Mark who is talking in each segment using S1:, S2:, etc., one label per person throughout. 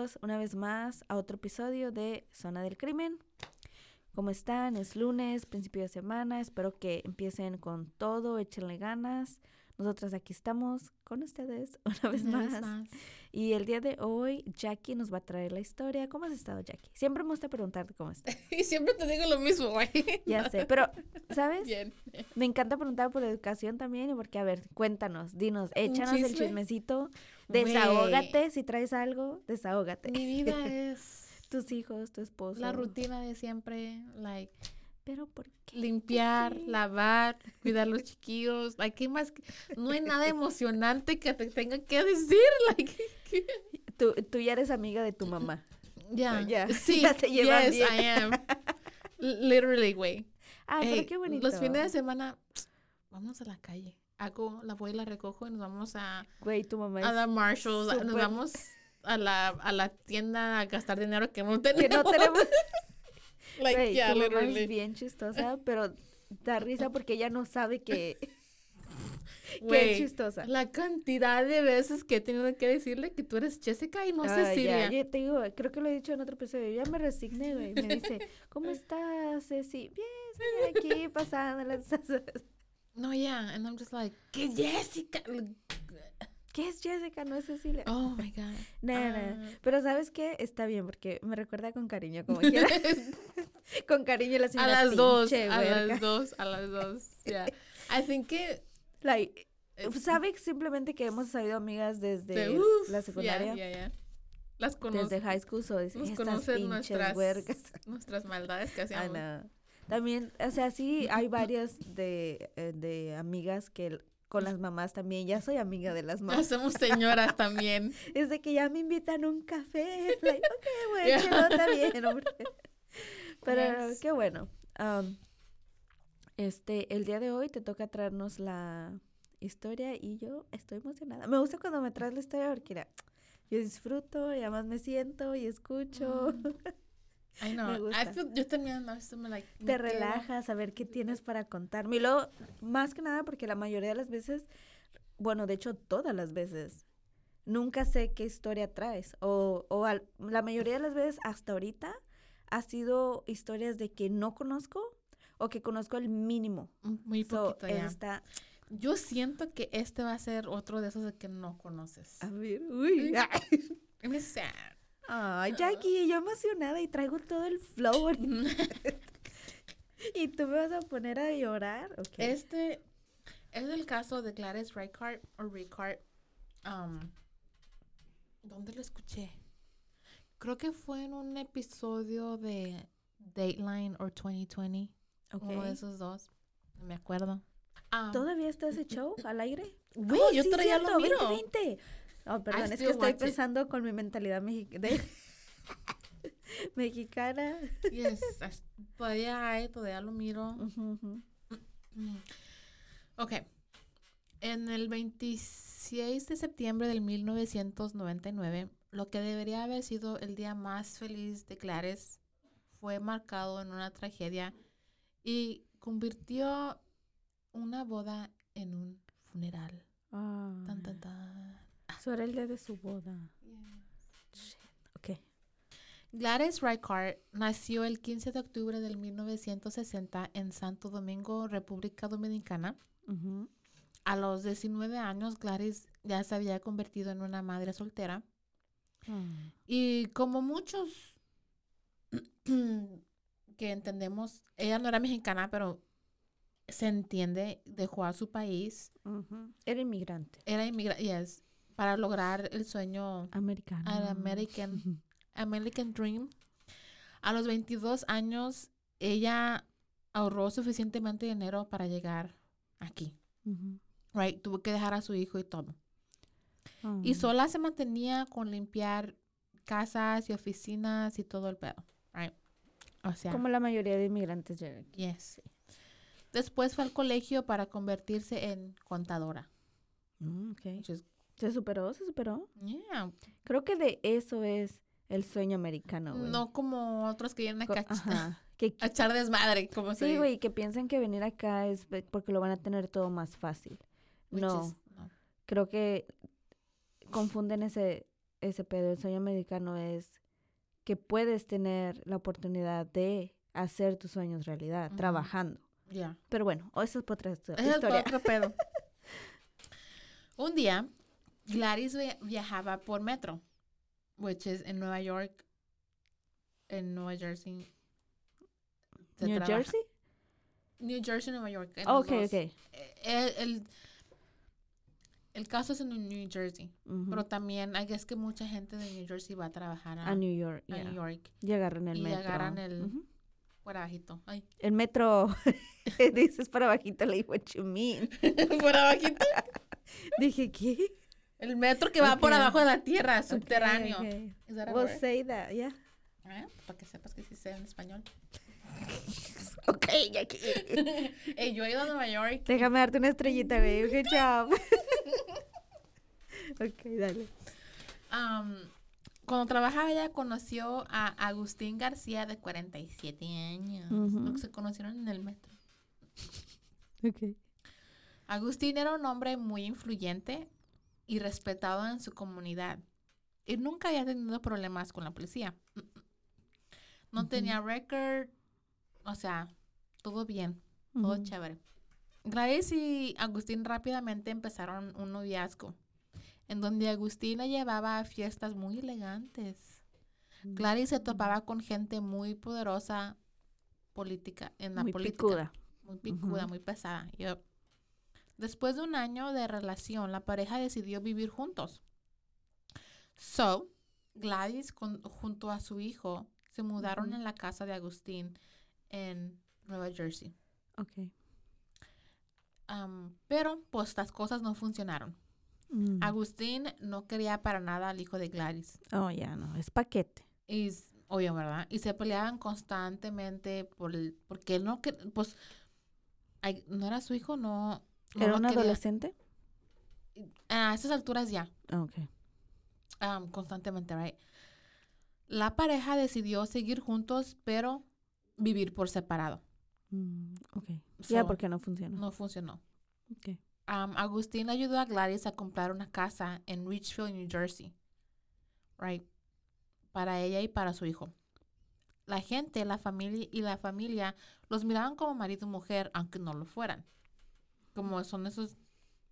S1: Bienvenidos una vez más a otro episodio de Zona del Crimen. ¿Cómo están? Es lunes, principio de semana. Espero que empiecen con todo, échenle ganas. Nosotras aquí estamos con ustedes una vez
S2: Una vez
S1: más. Y el día de hoy, Jackie nos va a traer la historia. ¿Cómo has estado, Jackie? Siempre me gusta preguntarte cómo estás.
S2: Y siempre te digo lo mismo, güey.
S1: Ya sé, pero, ¿sabes?
S2: Bien.
S1: Me encanta preguntar por educación también y porque, a ver, cuéntanos, dinos, échanos el
S2: chisme?
S1: chismecito,
S2: Güey.
S1: desahógate, si traes algo, desahógate.
S2: Mi vida es
S1: Tus hijos, tu esposo.
S2: la rutina de siempre, like,
S1: Pero ¿por qué?
S2: limpiar,
S1: qué?
S2: lavar, cuidar los chiquillos, like, ¿qué más? que- No hay nada emocionante que te tenga que decir, like, ¿qué?
S1: Tú, tú ya eres amiga de tu mamá.
S2: ya,
S1: Ya,
S2: sí,
S1: ya se
S2: yes,
S1: bien.
S2: I am, Literally, güey.
S1: Ah, pero qué bonito.
S2: Los fines de semana, vamos a la calle. Hago, la voy y la recojo y nos vamos a,
S1: Güey, tu mamá
S2: a la Marshalls. Nos vamos a la, a la tienda a gastar dinero que no
S1: que
S2: tenemos.
S1: no tenemos.
S2: Like,
S1: Güey,
S2: yeah, literally.
S1: es bien chistosa, pero da risa porque ella no sabe que,
S2: Güey,
S1: chistosa.
S2: la cantidad de veces que he tenido que decirle que tú eres Jessica y no
S1: Ah,
S2: Cecilia.
S1: ya, yo te digo, creo que lo he dicho en otro episodio, ya me resigné, güey. Me dice, ¿cómo estás, Ceci? Bien, señora, aquí pasando las...
S2: No, yeah, and I'm just like, ¿qué Jessica?
S1: ¿Qué es Jessica? No es Cecilia.
S2: Oh my God.
S1: Nah.
S2: Ah.
S1: Pero ¿sabes qué? Está bien, porque me recuerda con cariño, como quiera. con cariño la
S2: a
S1: señora
S2: las dos, a las dos, a las dos. Yeah. I think que
S1: Like,
S2: eh,
S1: ¿Sabe simplemente que hemos sabido amigas desde
S2: de- uf,
S1: la secundaria?
S2: yeah, yeah. Las conozco.
S1: Desde high school, so dice,
S2: Nos
S1: estas
S2: conocen
S1: pinches
S2: nuestras,
S1: huercas.
S2: nuestras maldades que hacíamos.
S1: no. También, o sea, sí, hay varias de, eh, de amigas que con las mamás también, ya soy amiga de las
S2: Ya
S1: mamás.
S2: somos señoras también.
S1: Es de que ya me invitan a un café. Like, ok, güey,
S2: Yeah.
S1: chido, está bien, hombre. Pero
S2: Yes.
S1: qué bueno. Am, este, el día de hoy te toca traernos la historia y yo estoy emocionada. Me gusta cuando me traes la historia porque mira, yo disfruto y además me siento y escucho.
S2: I know. I
S1: gusta.
S2: feel, yo también a veces me like. me
S1: te relajas a ver qué tienes para contarme. Y luego, más que nada, porque la mayoría de las veces, bueno, de hecho, todas las veces, nunca sé qué historia traes. O, o al- la mayoría de las veces, hasta ahorita, ha sido historias de que no conozco o que conozco el mínimo.
S2: Muy
S1: So,
S2: poquito ya.
S1: está.
S2: Yo siento que este va a ser otro de esos de que no conoces.
S1: A ver, uy.
S2: I'm sad.
S1: Ay, Jackie, yo emocionada y traigo todo el flow. y tú me vas a poner a llorar. Ok.
S2: Este es el caso de Gladys Ricard o Ricard. Um, ¿Dónde lo escuché? Creo que fue en un episodio de Dateline o 2020. Uno de esos dos. No me acuerdo. Um,
S1: ¿Todavía está ese show al aire?
S2: Güey,
S1: Oh,
S2: yo
S1: sí,
S2: todavía lo miro.
S1: 2020. Oh, perdón, es que estoy
S2: it.
S1: pensando con mi mentalidad mexi- de- mexicana.
S2: Yes, as- todavía hay, todavía lo miro. Ok. En el 26 de septiembre del 1999, lo que debería haber sido el día más feliz de Clares fue marcado en una tragedia y convirtió una boda en un funeral. Tan, tan, tan.
S1: Eso era el día de su boda. Shit, Ok.
S2: Gladys Reichardt nació el 15 de octubre del 1960 en Santo Domingo, República Dominicana. A los 19 años, Gladys ya se había convertido en una madre soltera.
S1: Mm.
S2: Y como muchos que entendemos, ella no era mexicana, pero se entiende, dejó a su país.
S1: Era inmigrante.
S2: era inmigrante, yes, para lograr el sueño
S1: Americano.
S2: al American, American Dream. A los 22 años, ella ahorró suficientemente dinero para llegar aquí, right? Tuvo que dejar a su hijo y todo.
S1: Oh.
S2: Y sola se mantenía con limpiar casas y oficinas y todo el pedo, right? O sea,
S1: Como la mayoría de inmigrantes llegan aquí.
S2: yes. Después fue al colegio para convertirse en contadora.
S1: Mm, ok.
S2: which is-
S1: Se superó, se superó.
S2: yeah.
S1: Creo que de eso es el sueño americano, güey.
S2: No como otros que vienen acá
S1: Ajá. Que,
S2: a echar desmadre, como
S1: sí, güey, que piensan que venir acá es porque lo van a tener todo más fácil. No,
S2: is- no.
S1: creo que confunden ese, ese pedo. El sueño americano es que puedes tener la oportunidad de hacer tus sueños realidad, trabajando.
S2: Ya.
S1: Pero bueno, eso es otra histo-
S2: Ese es
S1: historia.
S2: otro pedo. Un día, Gladys via- viajaba por metro, which is en Nueva York, en Nueva Jersey. se
S1: ¿New
S2: trabaja-
S1: Jersey?
S2: New Jersey, Nueva York.
S1: Ok, ok.
S2: Eh, El, el, el caso es en New Jersey, pero también hay es que mucha gente de New Jersey va a trabajar a,
S1: a New York.
S2: a
S1: yeah.
S2: New York
S1: Y agarran el
S2: Y
S1: metro.
S2: agarran el-
S1: Ujú.
S2: por abajito. Ay.
S1: El metro, dices para bajito, le digo, what you mean?
S2: por abajito.
S1: Dije, ¿qué?
S2: El metro que va por abajo de la tierra, subterráneo.
S1: ok.
S2: Is that a
S1: We'll
S2: word?
S1: say that, yeah.
S2: ¿Eh? Para que sepas que sí sé en español.
S1: Ok, ya que.
S2: Ey, yo he ido a Nueva York.
S1: Déjame darte una estrellita, baby. Good job. ok, dale.
S2: Am, cuando trabajaba ella conoció a Agustín García de 47 años. Lo que se conocieron en el metro.
S1: Ok.
S2: Agustín era un hombre muy influyente y respetado en su comunidad. Y nunca había tenido problemas con la policía. No tenía record, o sea, todo bien, todo chévere. Gladys y Agustín rápidamente empezaron un noviazgo, en donde Agustín la llevaba a fiestas muy elegantes. Gladys se topaba con gente muy poderosa política, en la
S1: Muy
S2: política
S1: picuda.
S2: muy picuda, muy pesada. Después de un año de relación, la pareja decidió vivir juntos. So, Gladys con- junto a su hijo se mudaron
S1: Ujú.
S2: en la casa de Agustín en Nueva Jersey.
S1: Ok.
S2: Am, pero, pues, las cosas no funcionaron.
S1: Mm.
S2: Agustín no quería para nada al hijo de Gladys.
S1: Oh, ya no. Es paquete.
S2: Y, obvio, ¿verdad? Y se peleaban constantemente por el, porque él no, pues, ay, no era su hijo, no. No
S1: ¿Era un adolescente?
S2: A esas alturas ya,
S1: Ok.
S2: um, constantemente, right? La pareja decidió seguir juntos, pero vivir por separado.
S1: Mm, ok. Ya,
S2: So,
S1: porque no funcionó.
S2: No funcionó.
S1: Ok.
S2: Um, Agustín ayudó a Gladys a comprar una casa en Richfield, New Jersey, right? Para ella y para su hijo. La gente, la familia y la familia los miraban como marido y mujer, aunque no lo fueran. Como son esos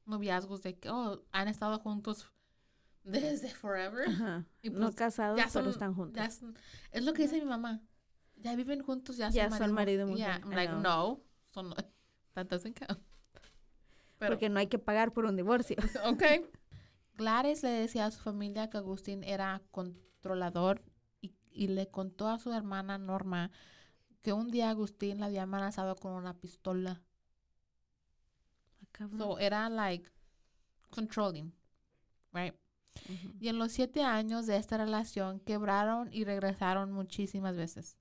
S2: noviazgos de que, oh, han estado juntos desde forever.
S1: Ajá.
S2: Y
S1: no
S2: pues,
S1: casados,
S2: ya
S1: pero
S2: son-
S1: están juntos.
S2: ya son- es lo que dice mi mamá. Ya viven juntos, ya son,
S1: Ya son marido y
S2: mu- Yeah, I'm like, no, son, that doesn't count. Pero,
S1: Porque no hay que pagar por un divorcio.
S2: ok. Gladys le decía a su familia que Agustín era controlador y, y le contó a su hermana Norma que un día Agustín la había amenazado con una pistola.
S1: Cabrón.
S2: So, era like controlling, right? Y en los siete años de esta relación quebraron y regresaron muchísimas veces.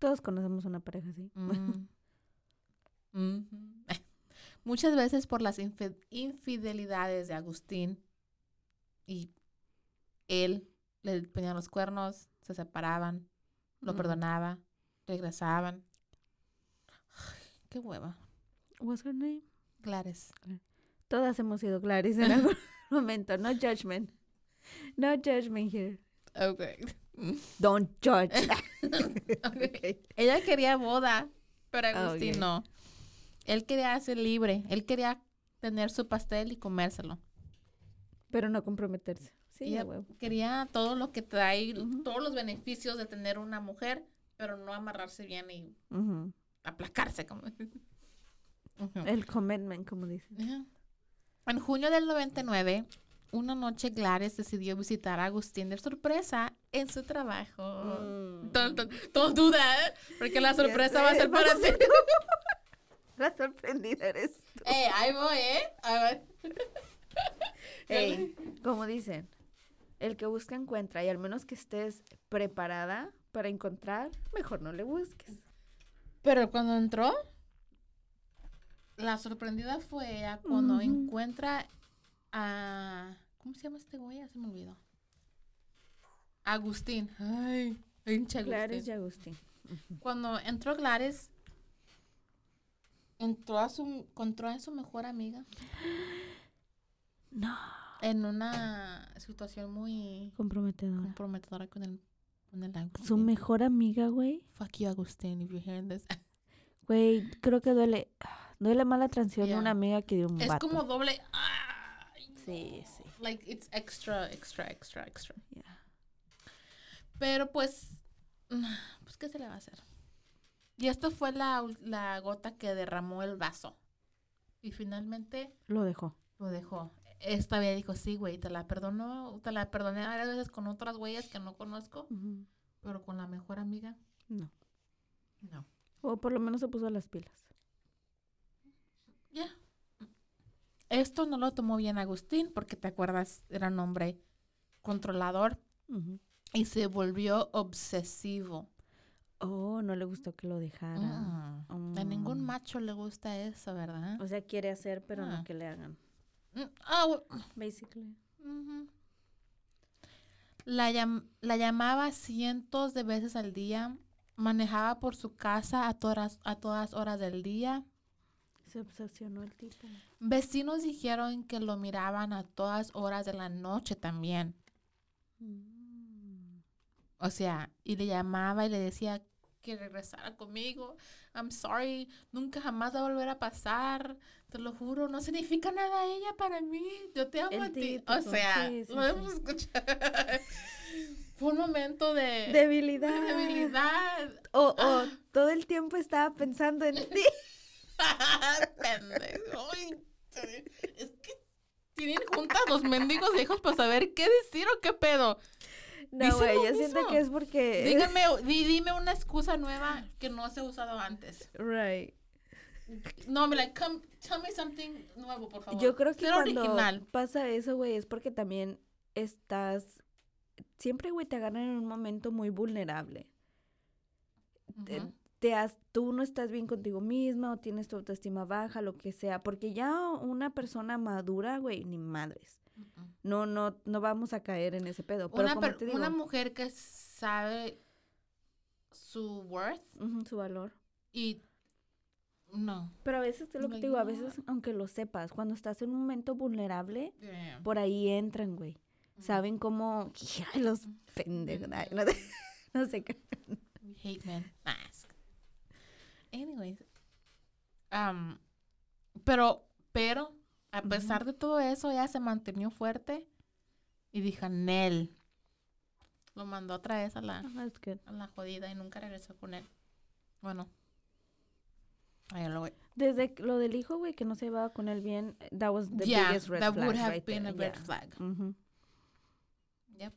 S1: Todos conocemos una pareja así.
S2: Mm. Muchas veces por las infidelidades de Agustín y él le ponían los cuernos, se separaban, lo
S1: Mm.
S2: perdonaba, regresaban. Ay, qué hueva.
S1: What's her name?
S2: Gladys.
S1: Todas hemos sido Clarice en algún momento. No judgment. No judgment here.
S2: Okay.
S1: Don't judge.
S2: Ok. Ella quería boda, pero Agustín no. Él quería ser libre. Él quería tener su pastel y comérselo.
S1: Pero no comprometerse. Sí,
S2: Ella quería todo lo que trae, todos los beneficios de tener una mujer, pero no amarrarse bien y aplacarse. Como...
S1: El commitment, como dicen.
S2: Ajá. En junio del 99, una noche Gladys decidió visitar a Agustín de sorpresa en su trabajo.
S1: Mm.
S2: Ton duda, ¿eh? Porque la sorpresa va a ser para ti.
S1: La sorprendida eres tú.
S2: ¡Eh, ahí voy, eh! A ver.
S1: Ey, como dicen, el que busca encuentra y al menos que estés preparada para encontrar, mejor no le busques.
S2: Pero cuando entró, la sorprendida fue ella cuando encuentra a... ¿Cómo se llama este güey? Ya se me olvidó. Agustín. Ay, pinche Agustín.
S1: Gladys y Agustín.
S2: Cuando entró Gladys, entró a su, encontró a su mejor amiga
S1: No.
S2: en una situación muy
S1: Comprometedora.
S2: comprometedora con el, con el Agustín.
S1: Su mejor amiga, güey.
S2: Fuck you, Agustín, if you're hearing this.
S1: Güey, creo que duele. Duele más la transición de
S2: Yeah.
S1: una amiga que de un
S2: Es
S1: vato.
S2: como doble.
S1: Sí, sí.
S2: Like, it's extra, extra, extra, extra.
S1: Yeah.
S2: Pero pues, pues, ¿qué se le va a hacer? Y esto fue la, la gota que derramó el vaso. Y finalmente
S1: Lo dejó.
S2: lo dejó. Esta vez dijo, sí, güey, te la perdono, te la perdoné varias veces con otras güeyes que no conozco, pero con la mejor amiga,
S1: No.
S2: no.
S1: O por lo menos se puso las pilas.
S2: Ya. Esto no lo tomó bien Agustín, porque te acuerdas, era un hombre controlador y se volvió obsesivo.
S1: Oh, no le gustó que lo dejara.
S2: Mm. A ningún
S1: Mm.
S2: macho le gusta eso, ¿verdad?
S1: O sea, quiere hacer, pero
S2: Ah.
S1: no que le hagan.
S2: Mm, ah,
S1: Basically.
S2: la, llam- la llamaba cientos de veces al día, manejaba por su casa a todas, a todas horas del día.
S1: Se obsesionó el tipo.
S2: Vecinos dijeron que lo miraban a todas horas de la noche también.
S1: Mm.
S2: O sea, y le llamaba y le decía que regresara conmigo. I'm sorry, nunca jamás va a volver a pasar. Te lo juro, no significa nada ella para mí. Yo te amo
S1: El
S2: a ti. O sea,
S1: sí, sí,
S2: lo
S1: sí.
S2: hemos escuchado. Fue un momento de,
S1: Debilidad.
S2: de debilidad.
S1: O, o todo el tiempo estaba pensando en ti.
S2: Pendejo. Es que tienen juntas los mendigos hijos para saber qué decir o qué pedo.
S1: No, güey, yo siento
S2: mismo.
S1: que es porque...
S2: Dígame, di- dime una excusa nueva que no se ha usado antes.
S1: Right.
S2: No, me like, come, tell me something nuevo, por favor.
S1: Yo creo que
S2: Ser
S1: cuando
S2: original.
S1: pasa eso, güey, es porque también estás... Siempre, güey, te agarran en un momento muy vulnerable.
S2: Ujú.
S1: Te has, tú no estás bien contigo misma o tienes tu autoestima baja, lo que sea, porque ya una persona madura, güey, ni madres.
S2: Ujú.
S1: No, no, no vamos a caer en ese pedo. Pero
S2: Una,
S1: como
S2: per-
S1: te digo,
S2: una mujer que sabe su worth
S1: ujú, su valor.
S2: y no.
S1: Pero a veces, es lo que
S2: Like,
S1: te digo, a
S2: no.
S1: veces, aunque lo sepas, cuando estás en un momento vulnerable,
S2: Yeah.
S1: por ahí entran, güey. Saben cómo, ay, los pendejos, ay, no, sé- no sé qué.
S2: We hate men. Mask. Anyways. um, pero, pero, a pesar de todo eso, ella se mantenió fuerte y dijo, Nel. Lo mandó otra vez a la, a la jodida y nunca regresó con él. Bueno. Ahí lo voy.
S1: Desde lo del hijo, güey, que no se llevaba con él bien, that was the
S2: yeah,
S1: biggest red
S2: that
S1: flag
S2: would have
S1: right
S2: been
S1: there,
S2: a red
S1: yeah.
S2: flag. Yep.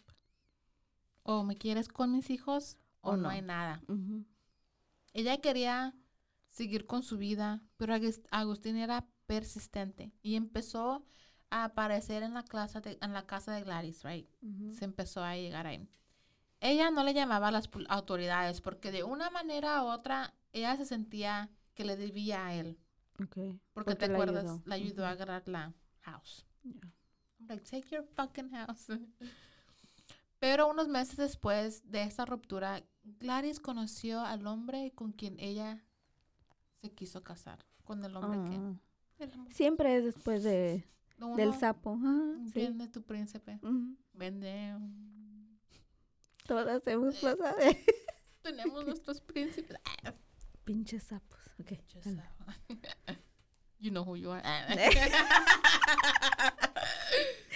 S2: O me quieres con mis hijos o,
S1: O
S2: no.
S1: no.
S2: hay nada. Ella quería seguir con su vida, pero Agus- Agustín era persistente y empezó a aparecer en la, clase de- en la casa de Gladys, right? Se empezó a llegar ahí. Ella no le llamaba a las autoridades porque de una manera u otra ella se sentía que le debía a él.
S1: Okay.
S2: Porque, te acuerdas,
S1: ayudó.
S2: le ayudó a agarrar la house.
S1: Yeah.
S2: I'm like, take your fucking house. Pero unos meses después de esa ruptura, Gladys conoció al hombre con quien ella se quiso casar. Con el hombre
S1: Ah.
S2: que... el amor.
S1: Siempre es después de, del
S2: Uno,
S1: sapo. Ajá, sí.
S2: Vende tu príncipe. Vende.
S1: Todas hemos pasado.
S2: Tenemos nuestros príncipes. Ah,
S1: Pinches sapos. Ok.
S2: you know who you are. Ah.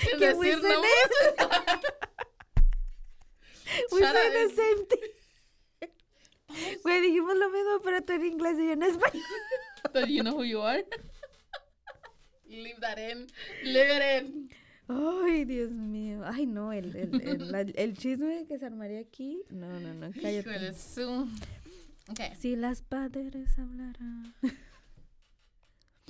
S1: Que
S2: decir nombres.
S1: We say the same thing. Güey, dijimos lo mismo, pero tú en inglés y yo en español.
S2: But you know who you are. Leave that in. Leave it in.
S1: Ay, Dios mío. Ay, no, el, el, el, el chisme que se armaría aquí. No, no, no, cállate.
S2: su- Okay.
S1: Si las padres hablaran.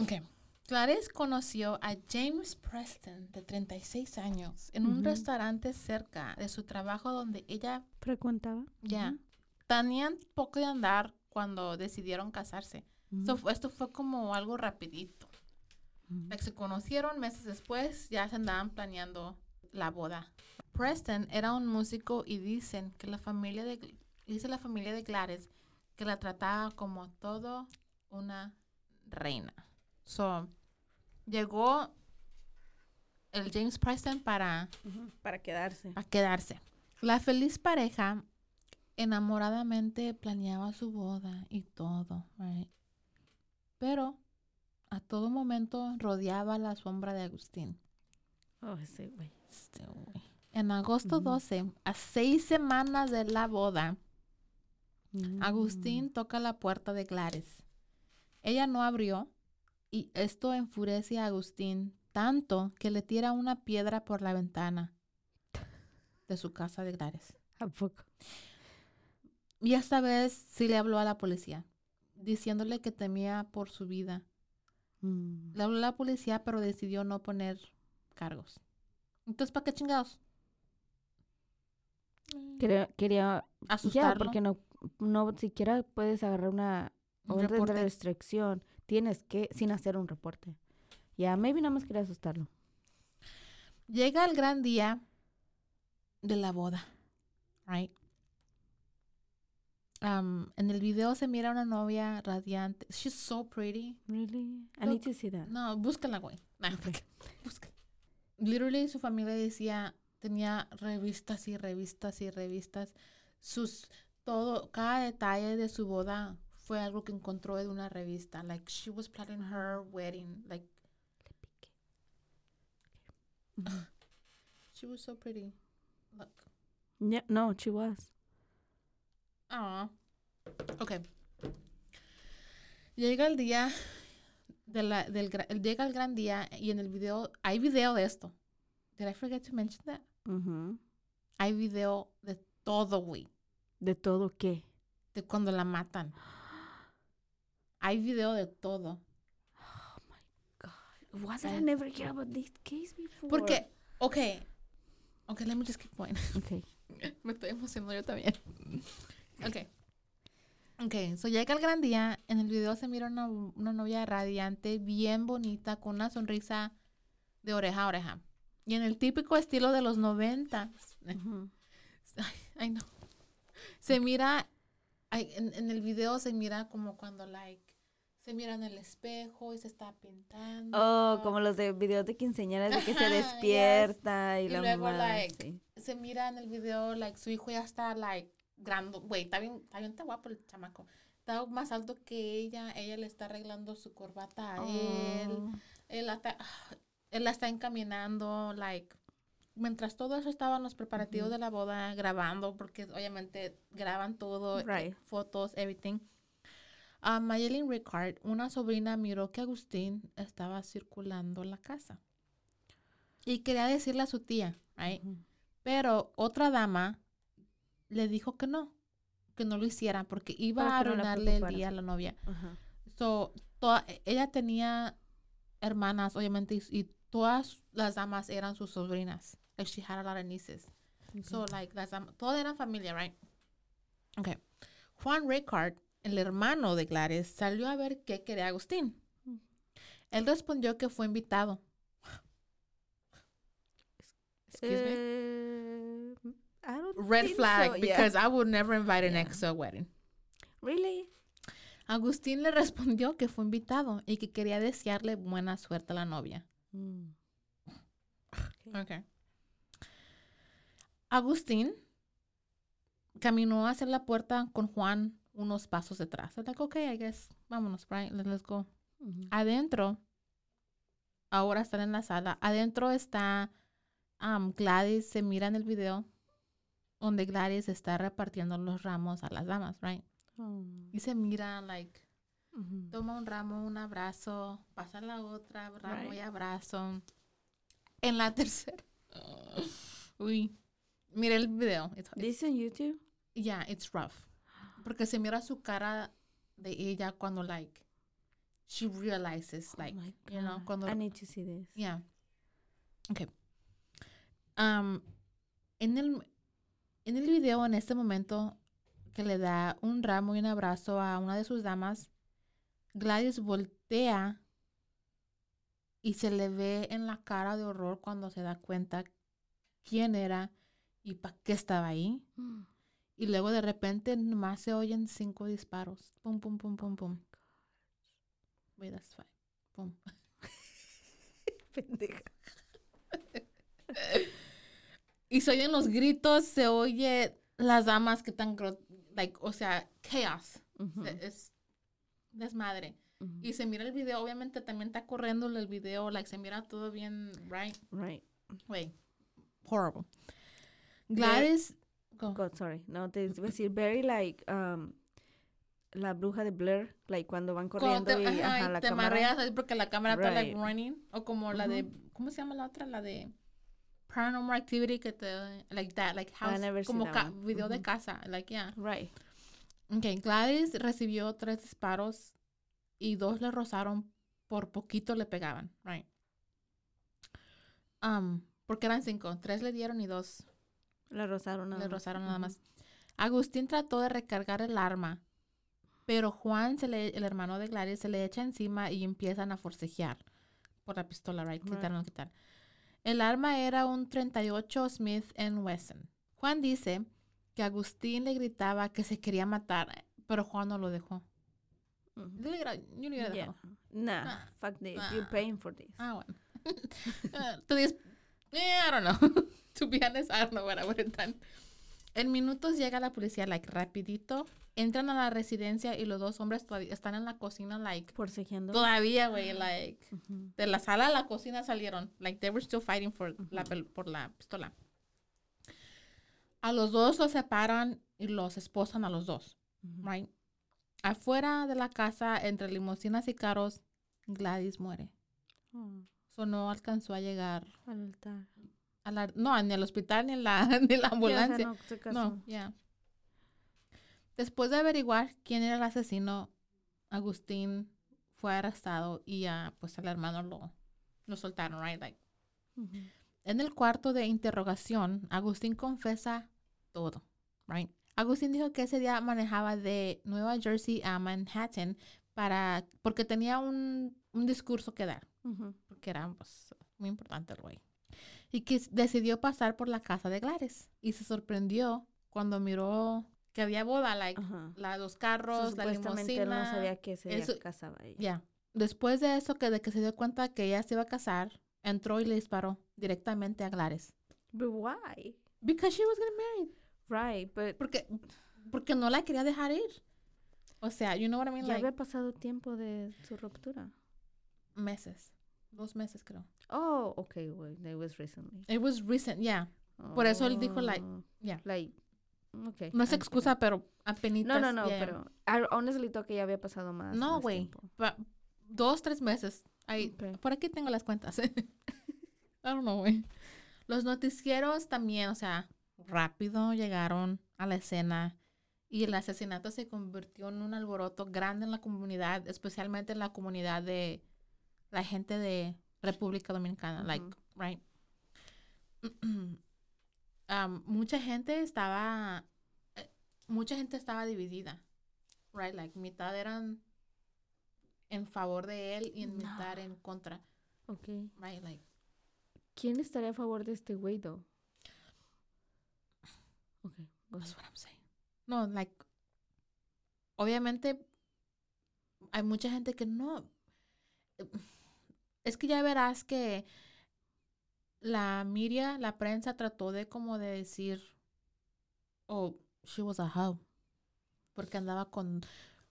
S2: Okay. Clarice conoció a James Preston, de 36 años, en un restaurante cerca de su trabajo donde ella
S1: ¿Frecuentaba?
S2: ya tenían poco de andar cuando decidieron casarse.
S1: Ujú,
S2: So, esto fue como algo rapidito. Like, se conocieron meses después, ya se andaban planeando la boda. Preston era un músico y dicen que la familia de dice la familia de Gladys que la trataba como todo una reina. So, llegó el James Preston para,
S1: Para quedarse.
S2: para quedarse. La feliz pareja enamoradamente planeaba su boda y todo, right? Pero a todo momento rodeaba la sombra de Agustín.
S1: Oh, ese güey.
S2: Este güey. En agosto
S1: Ujú.
S2: 12, a seis semanas de la boda,
S1: Mm.
S2: Agustín toca la puerta de Gladys. Ella no abrió y esto enfurece a Agustín tanto que le tira una piedra por la ventana de su casa de Gladys.
S1: ¿A poco?
S2: Y esta vez sí le habló a la policía, diciéndole que temía por su vida.
S1: Mm.
S2: Le habló a la policía, pero decidió no poner cargos. Entonces, ¿para qué chingados?
S1: Quería, quería ya,
S2: Asustarlo.
S1: porque no, no siquiera puedes agarrar una
S2: Un
S1: orden de restricción. Tienes que, sin hacer un reporte. Ya, maybe nada más quería asustarlo.
S2: Llega el gran día de la boda, right? Um, en el video se mira una novia radiante. She's so pretty.
S1: Really? I
S2: Look,
S1: need to see that.
S2: No, búscala, güey. Nah,
S1: Ok.
S2: búscala. Literally, su familia decía, tenía revistas y revistas y revistas. Sus, todo, cada detalle de su boda fue algo que encontró de una revista. Like, she was planning her wedding. Like,
S1: Le piqué.
S2: She was so pretty. Look.
S1: Yeah, no, she was.
S2: Ah. Ok. Llega el día de la, del llega el gran día y en el video hay video de esto. Did I forget to mention that?
S1: Ujú.
S2: Hay video de todo, güey.
S1: ¿De todo qué?
S2: De cuando la matan. Hay video de todo.
S1: God. Why did I never hear about this case before?
S2: Porque, ok. Ok, let me just keep going.
S1: Okay.
S2: Me estoy emocionando yo también. Ok. Ok, so llega el gran día. En el video se mira una, una novia radiante, bien bonita, con una sonrisa de oreja a oreja. Y en el típico estilo de los noventas. Ay, ay, no. Se mira, ay, en, en el video se mira como cuando, like, se mira en el espejo y se está pintando.
S1: Oh, como los de videos de quinceañeras de que se
S2: Ajá, yes.
S1: despierta y,
S2: Y
S1: la
S2: luego,
S1: mamá,
S2: like,
S1: sí.
S2: se mira en el video, like, su hijo ya está, like, grande. Güey, está bien, está bien, está guapo el chamaco. Está más alto que ella. Ella le está arreglando su corbata a él.
S1: Oh.
S2: Él la está, él la está encaminando, like. Mientras todo eso estaban los preparativos
S1: Ujú.
S2: de la boda, grabando, porque obviamente graban todo, eh,
S1: Right.
S2: fotos, everything. A Mayelin Ricard, una sobrina, miró que Agustín estaba circulando la casa. Y quería decirle a su tía, right?
S1: Ujú.
S2: Pero otra dama le dijo que no, que no lo hiciera porque iba
S1: Para
S2: a
S1: no
S2: arruinarle el día a la novia.
S1: Ajá.
S2: So, toda- ella tenía hermanas, obviamente, y, y todas las damas eran sus sobrinas. Like, she had a lot of nieces. So, like, las dam- todas eran familia, right? Okay. Juan Ricard, el hermano de Gladys, salió a ver qué quería Agustín.
S1: Mm.
S2: Él respondió que fue invitado. Excuse me.
S1: I don't
S2: Red flag,
S1: so, yeah.
S2: because I would never invite an
S1: Yeah.
S2: ex to a wedding.
S1: Really?
S2: Agustín le respondió que fue invitado y que quería desearle buena suerte a la novia.
S1: Mm.
S2: Okay. Agustín caminó hacia la puerta con Juan unos pasos detrás. I'm like, okay, I guess, vámonos, right, let's, let's go.
S1: Ujú.
S2: Adentro, ahora están en la sala. Adentro está um, Gladys, se mira en el video donde Gladys está repartiendo los ramos a las damas, right?
S1: Oh.
S2: Y se mira, like, toma un ramo, un abrazo, pasa la otra, ramo y
S1: Right.
S2: abrazo. En la tercera. Uy, mira el video.
S1: This on YouTube?
S2: yeah, it's rough. Porque se mira su cara de ella cuando, like, she realizes, like,
S1: oh my
S2: you know, cuando
S1: I need to see this.
S2: Yeah. Okay. Um, en el en el video en este momento que le da un ramo y un abrazo a una de sus damas, Gladys voltea y se le ve en la cara de horror cuando se da cuenta quién era y para qué estaba ahí.
S1: Mm.
S2: Y luego de repente nomás se oyen cinco disparos. Pum, pum, pum, pum, pum. Wait, that's fine. Pum.
S1: Pendeja.
S2: Y se oyen los gritos, se oye las damas que están, like, o sea, chaos. Es desmadre. Y se mira el video, obviamente también está corriendo el video, like, se mira todo bien, right?
S1: Right.
S2: Wait, horrible. Gladys, go.
S1: God, sorry. No, te iba a decir, very like, um, la bruja de Blair, like cuando van
S2: Cuando
S1: corriendo
S2: te,
S1: y,
S2: ajá,
S1: ajá,
S2: y
S1: la
S2: te
S1: cámara.
S2: mareas porque la cámara está like running. O como la de, ¿cómo se llama la otra? La de Paranormal Activity que te, like that, like house, como
S1: that
S2: video de casa, like yeah.
S1: Right.
S2: Okay, Gladys recibió tres disparos y dos le rozaron, por poquito le pegaban, right? Um, porque eran cinco, tres le dieron y dos
S1: La rozaron nada
S2: le
S1: más.
S2: rozaron nada más. Agustín trató de recargar el arma, pero Juan, se le, el hermano de Gladys, se le echa encima y empiezan a forcejear por la pistola, right?
S1: Right.
S2: Quitaron, quitar. El arma era un 38 Smith Wesson. Juan dice que Agustín le gritaba que se quería matar, pero Juan no lo dejó. Yo hubiera-
S1: Yeah.
S2: dejado.
S1: Nah,
S2: Nah.
S1: fuck this.
S2: Nah.
S1: You're paying for this.
S2: Ah, bueno. Tú dices, eh, I don't know. to be honest, I don't know what I would have done. En minutos llega la policía, like, rapidito. Entran a la residencia y los dos hombres todavía están en la cocina, like,
S1: Forcejeando.
S2: todavía, güey, like,
S1: Ujú.
S2: de la sala a la cocina salieron. Like, they were still fighting for la, pel- por la pistola. A los dos los separan y los esposan a los dos,
S1: Ujú.
S2: right? Afuera de la casa, entre limusinas y carros, Gladys muere.
S1: Oh,
S2: So no alcanzó a llegar
S1: al altar.
S2: a la, no, ni al hospital ni en la, ni la
S1: Ya, o sea,
S2: ambulancia.
S1: no se casó.
S2: no, ya. Después de averiguar quién era el asesino, Agustín fue arrestado y ya, pues el hermano lo, lo soltaron, right? Like, en el cuarto de interrogación, Agustín confesa todo, right? Agustín dijo que ese día manejaba de Nueva Jersey a Manhattan para, porque tenía un, un discurso que dar porque era pues, muy importante el güey. Y que decidió pasar por la casa de Gladys. Y se sorprendió cuando miró que había boda, like,
S1: Ajá.
S2: la, los
S1: So,
S2: carros, la
S1: supuestamente él no
S2: limusina.
S1: sabía que se
S2: eso-
S1: casaba ella.
S2: Ya. Después de eso, que de que se dio cuenta que ella se iba a casar, entró y le disparó directamente a Gladys.
S1: But why?
S2: Because she was getting married.
S1: Right, but
S2: Porque, porque no la quería dejar ir. O sea, you know what I mean?
S1: ya
S2: Like,
S1: había pasado tiempo de su ruptura.
S2: meses. Dos meses, creo.
S1: Oh, okay, well, it was recently.
S2: It was recent, yeah. Por eso él dijo, like,
S1: Oh,
S2: yeah.
S1: like, okay.
S2: No es
S1: I
S2: excusa, pero apenas.
S1: No, no, no, pero I honestly que ya había pasado más.
S2: No, güey. Dos, tres meses. Ahí,
S1: Ok.
S2: Por aquí tengo las cuentas. I don't know, güey. Los noticieros también, o sea, rápido llegaron a la escena y el asesinato se convirtió en un alboroto grande en la comunidad, especialmente en la comunidad de la gente de República Dominicana, like,
S1: Ujú.
S2: right? Um, mucha gente estaba, eh, mucha gente estaba dividida, right? Like, mitad eran en favor de él y en mitad en contra,
S1: Okay.
S2: right? Like,
S1: ¿Quién estaría a favor de este güey, though? Okay. go
S2: That's what I'm saying. No, like, obviamente hay mucha gente que no. Es que ya verás que la media, la prensa trató de como de decir, o she was a hoe. Porque andaba con...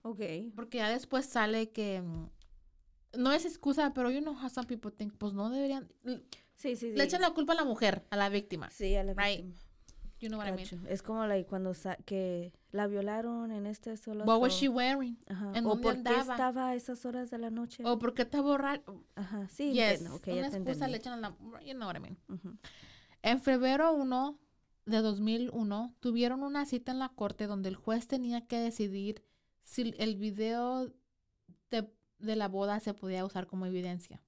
S1: Ok.
S2: Porque ya después sale que... mm, No es excusa, pero you know how some people think, pues no deberían...
S1: Sí, sí, sí.
S2: Le echan la culpa a la mujer, a la víctima.
S1: Sí, a la
S2: Right.
S1: víctima.
S2: You know what I mean?
S1: Es como like, cuando sa- que la violaron en este solo.
S2: What was she wearing?
S1: Ajá.
S2: ¿En
S1: o
S2: dónde
S1: por qué
S2: andaba?
S1: estaba a esas horas de la noche.
S2: ¿O por qué está borrar?
S1: Ajá, sí,
S2: Yes.
S1: entiendo. Ok,
S2: una
S1: ya te
S2: excusa
S1: entendí.
S2: le echan a la... You know what I mean?
S1: Ujú.
S2: En febrero 1 de 2001 tuvieron una cita en la corte donde el juez tenía que decidir si el video de, de la boda se podía usar como evidencia.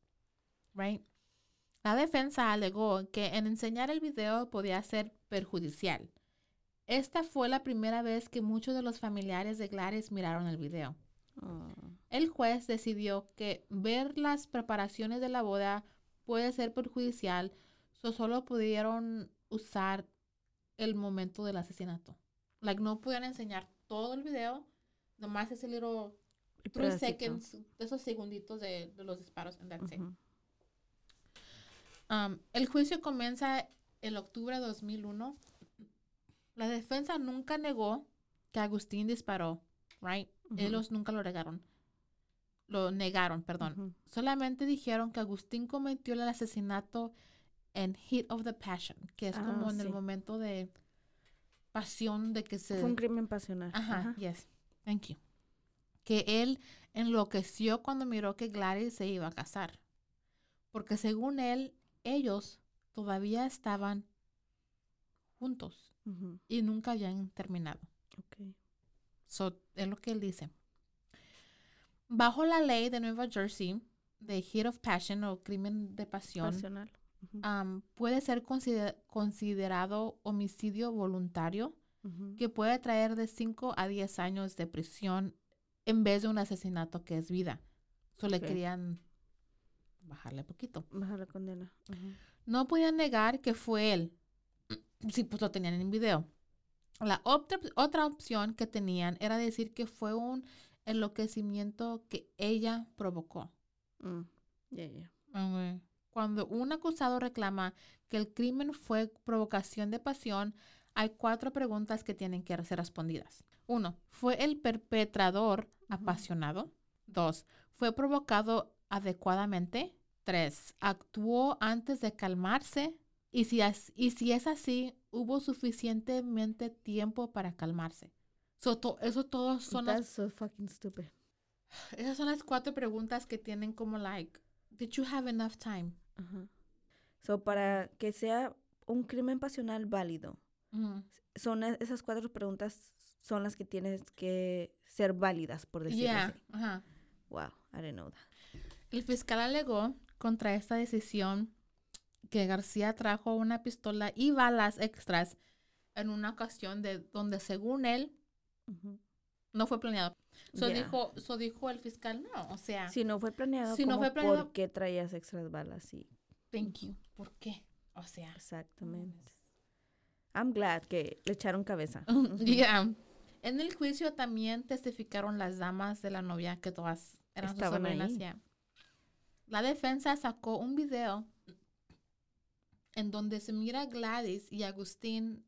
S2: Right? La defensa alegó que en enseñar el video podía ser perjudicial. Esta fue la primera vez que muchos de los familiares de Gladys miraron el video.
S1: Oh.
S2: El juez decidió que ver las preparaciones de la boda puede ser perjudicial, so solo pudieron usar el momento del asesinato. Like, no pudieron enseñar todo el video, nomás ese little three seconds, esos segunditos de, de los disparos, and that's it. Um, el juicio comienza en octubre de 2001. La defensa nunca negó que Agustín disparó, right?
S1: Ujú.
S2: Ellos nunca lo negaron. Lo negaron, perdón. Solamente dijeron que Agustín cometió el asesinato en heat of the passion, que es
S1: Ah,
S2: como en el momento de pasión de que se...
S1: Fue un crimen pasional.
S2: Ajá,
S1: Ajá.
S2: yes. Thank you. Que él enloqueció cuando miró que Gladys se iba a casar. Porque según él, ellos todavía estaban juntos y nunca habían terminado.
S1: Ok.
S2: So, es lo que él dice. Bajo la ley de Nueva Jersey de heat of passion o crimen de pasión,
S1: Pasional.
S2: Puede ser consider- considerado homicidio voluntario que puede traer de 5 a 10 años de prisión en vez de un asesinato que es vida. Solo le querían bajarle poquito.
S1: Baja la condena.
S2: No podían negar que fue él. Sí, pues lo tenían en video. La otra, otra opción que tenían era decir que fue un enloquecimiento que ella provocó.
S1: Mm.
S2: Cuando un acusado reclama que el crimen fue provocación de pasión, hay cuatro preguntas que tienen que ser respondidas. Uno, ¿fue el perpetrador apasionado? Dos, ¿fue provocado adecuadamente? Tres, ¿actuó antes de calmarse? Y si, as- y si es así, ¿hubo suficientemente tiempo para calmarse? So, to- eso todos son las
S1: That's so fucking stupid.
S2: esas son las cuatro preguntas que tienen como like, did you have enough time?
S1: Ajá. So, para que sea un crimen pasional válido,
S2: Ujú.
S1: son e- esas cuatro preguntas son las que tienes que ser válidas, por decirlo
S2: Yeah,
S1: así.
S2: ajá.
S1: Wow, I didn't know that.
S2: El fiscal alegó contra esta decisión que García trajo una pistola y balas extras en una ocasión de donde según él no fue planeado. So
S1: Yeah.
S2: dijo, so dijo el fiscal, no, o sea,
S1: Si no fue planeado,
S2: Si no fue planeado-
S1: ¿por qué traías extras balas? Sí,
S2: thank you. ¿Por qué? O sea,
S1: exactamente. I'm glad que le echaron cabeza.
S2: Yeah. En el juicio también testificaron las damas de la novia que todas eran sus
S1: Estaban
S2: sobrinas.
S1: ahí.
S2: yeah. La defensa sacó un video en donde se mira a Gladys y Agustín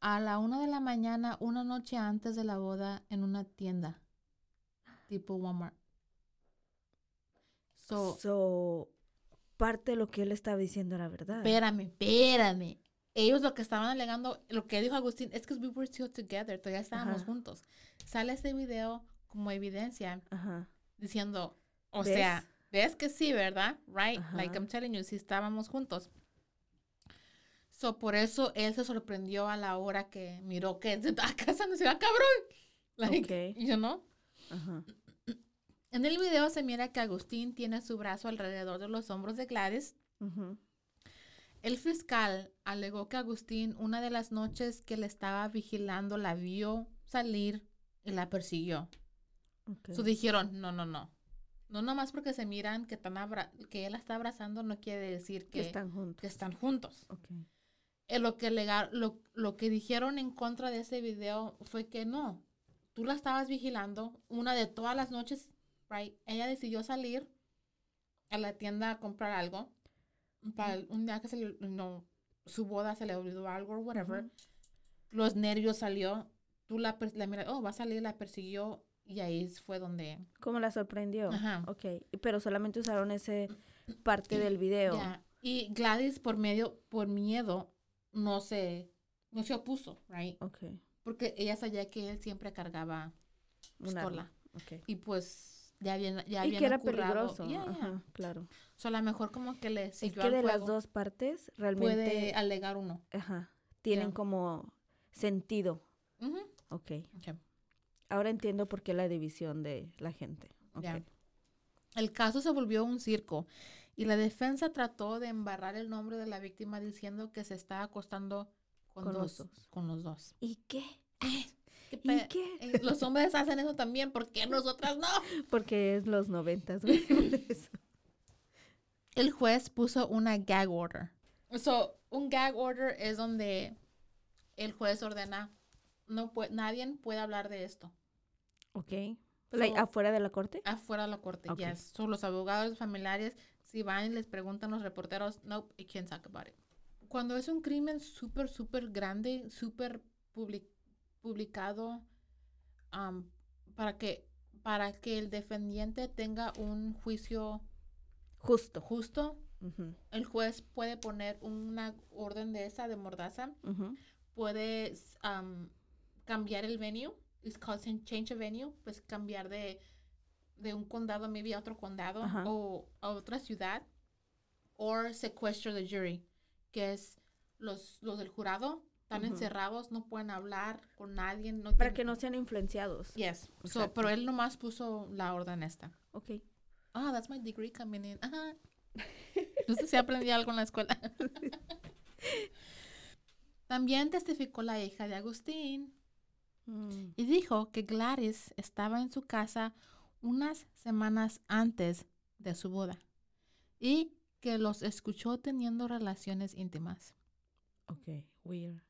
S2: a la una de la mañana, una noche antes de la boda, en una tienda tipo Walmart. So,
S1: So, parte de lo que él estaba diciendo era verdad.
S2: Espérame, espérame. Ellos lo que estaban alegando, lo que dijo Agustín, es que we were still together, todavía estábamos
S1: Ajá.
S2: juntos. Sale ese video como evidencia
S1: Ajá.
S2: diciendo, o
S1: ¿Ves?
S2: sea, ves que sí, ¿verdad? Right? Like. I'm telling you, sí estábamos juntos. So, por eso él se sorprendió a la hora que miró que se estaba casando, se va cabrón. Like,
S1: Ok.
S2: you know?
S1: Ajá.
S2: En el video se mira que Agustín tiene su brazo alrededor de los hombros de Gladys. El fiscal alegó que Agustín una de las noches que le estaba vigilando la vio salir y la persiguió.
S1: Ok.
S2: So dijeron, no, no, no. No nomás porque se miran que, están abra- que él la está abrazando no quiere decir
S1: que
S2: que,
S1: están juntos.
S2: que están juntos.
S1: Ok.
S2: Eh, lo, que lega- lo, lo que dijeron en contra de ese video fue que no, tú la estabas vigilando una de todas las noches, right? Ella decidió salir a la tienda a comprar algo. Para un día que se le, no, su boda se le olvidó algo o whatever. Los nervios salió, tú la, la miras, oh, va a salir, la persiguió y ahí fue donde...
S1: ¿Cómo la sorprendió?
S2: Ajá.
S1: Ok, pero solamente usaron ese parte del video.
S2: Ya. Y Gladys por medio, por miedo, no se, no se opuso, right?
S1: Ok,
S2: Porque ella sabía que él siempre cargaba pistola.
S1: arma. Ok.
S2: Y pues ya habían, ya
S1: Y que era
S2: ocurrado-
S1: peligroso.
S2: Ya.
S1: Ajá, claro.
S2: So, a lo mejor como que le
S1: Es
S2: siguió
S1: que
S2: al
S1: de las dos partes
S2: puede
S1: realmente
S2: alegar uno.
S1: ajá, tienen como sentido.
S2: Ujú.
S1: Ok.
S2: Ok.
S1: Ahora entiendo por qué la división de la gente. Ok.
S2: Ya. El caso se volvió un circo y la defensa trató de embarrar el nombre de la víctima diciendo que se estaba acostando con,
S1: Con los
S2: dos,
S1: dos.
S2: con los dos.
S1: ¿Y qué?
S2: ¿Qué
S1: ¿Y qué?
S2: eh, Los hombres hacen eso también, ¿por qué nosotras no?
S1: Porque es los noventas, güey.
S2: El juez puso una gag order. So, un gag order es donde el juez ordena, no puede, nadie puede hablar de esto
S1: Ok. Like,
S2: So-
S1: ¿Afuera de la corte?
S2: afuera de la corte.
S1: Ok.
S2: Yes. So, los abogados familiares, si van y les preguntan a los reporteros, nope, you can't talk about it. Cuando es un crimen súper, súper grande, súper public- publicado, um, para que para que el defendiente tenga un juicio
S1: Justo.
S2: justo, el juez puede poner una orden de esa de mordaza,
S1: ujú.
S2: puede um, cambiar el venue, it's chan- change of venue, pues cambiar de, de un condado maybe a otro condado
S1: Ajá.
S2: o a otra ciudad, or sequester the jury, que es los, los del jurado están encerrados, no pueden hablar con nadie, no
S1: Para
S2: tienen-
S1: que no sean influenciados.
S2: Yes. So, pero él nomás puso la orden esta.
S1: Ok.
S2: Ah, that's my degree coming in. Ajá. No sé si aprendí algo en la escuela. También testificó la hija de Agustín
S1: Mm,
S2: y dijo que Gladys estaba en su casa unas semanas antes de su boda y que los escuchó teniendo relaciones íntimas.
S1: ok, weird.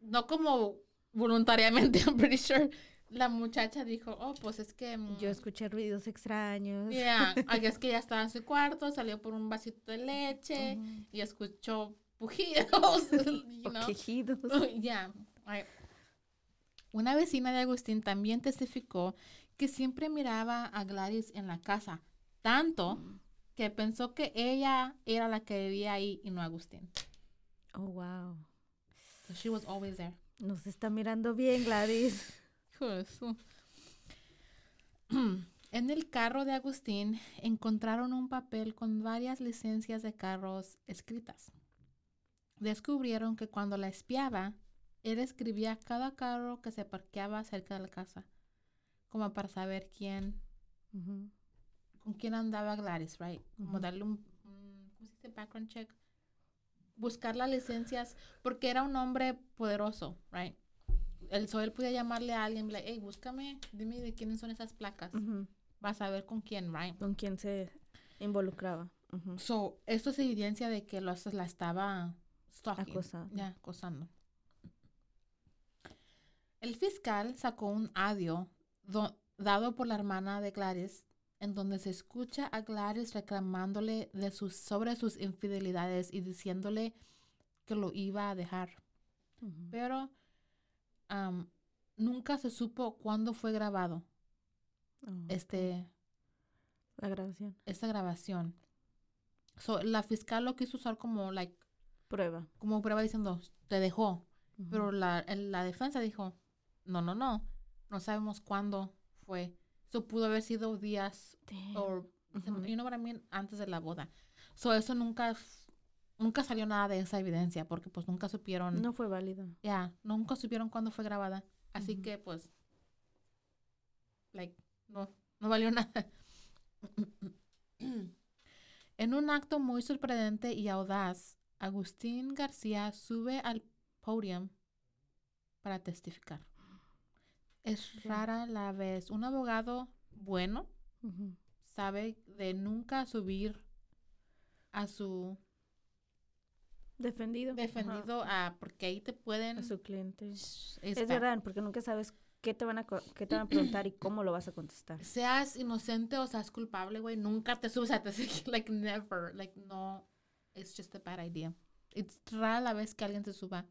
S2: No como voluntariamente, I'm pretty sure. La muchacha dijo, oh, pues es que... mm,
S1: Yo escuché ruidos extraños.
S2: Yeah, guess que ella estaba en su cuarto, salió por un vasito de leche
S1: Ujú.
S2: y escuchó pujidos, you
S1: O
S2: know.
S1: quejidos.
S2: Yeah. I- Una vecina de Agustín también testificó que siempre miraba a Gladys en la casa, tanto
S1: Mm.
S2: que pensó que ella era la que vivía ahí y no Agustín.
S1: Oh, wow.
S2: So she was always there.
S1: Nos está mirando bien, Gladys.
S2: En el carro de Agustín encontraron un papel con varias licencias de carros escritas. Descubrieron que cuando la espiaba, él escribía cada carro que se parqueaba cerca de la casa, como para saber quién, con quién andaba Gladys, right? Como darle un, un- ¿cómo se dice? Background check. Buscar las licencias, porque era un hombre poderoso, right? El, so él podía llamarle a alguien, like, hey, búscame, dime de quiénes son esas placas.
S1: Ujú.
S2: Vas a ver con quién, right?
S1: ¿Con quién se involucraba?
S2: So, esto es evidencia de que los, la estaba stalking. Ya, acosando. El fiscal sacó un audio do- dado por la hermana de Gladys, en donde se escucha a Gladys reclamándole de sus, sobre sus infidelidades y diciéndole que lo iba a dejar. Pero am, nunca se supo cuándo fue grabado
S1: Oh,
S2: este,
S1: La grabación.
S2: esta grabación. So, la fiscal lo quiso usar como, like,
S1: Prueba.
S2: como prueba diciendo, te dejó. Pero la, la defensa dijo, no, no, no, no sabemos cuándo fue. Eso pudo haber sido días o, you know what I mean, antes de la boda. So, eso nunca, nunca salió nada de esa evidencia porque pues nunca supieron,
S1: No fue válido.
S2: ya, nunca supieron cuándo fue grabada. Así que pues, like, no, no valió nada. en un acto muy sorprendente y audaz, Agustín García sube al podium para testificar. Es rara la vez. Un abogado bueno sabe de nunca subir a su
S1: Defendido. Ajá.
S2: defendido a porque ahí te pueden
S1: A su cliente.
S2: es
S1: Es verdad, porque nunca sabes qué te van a, qué te van a preguntar y cómo lo vas a contestar.
S2: seas inocente o seas culpable, güey, nunca te subes a like never, like no, it's just a bad idea. It's rara la vez que alguien se suba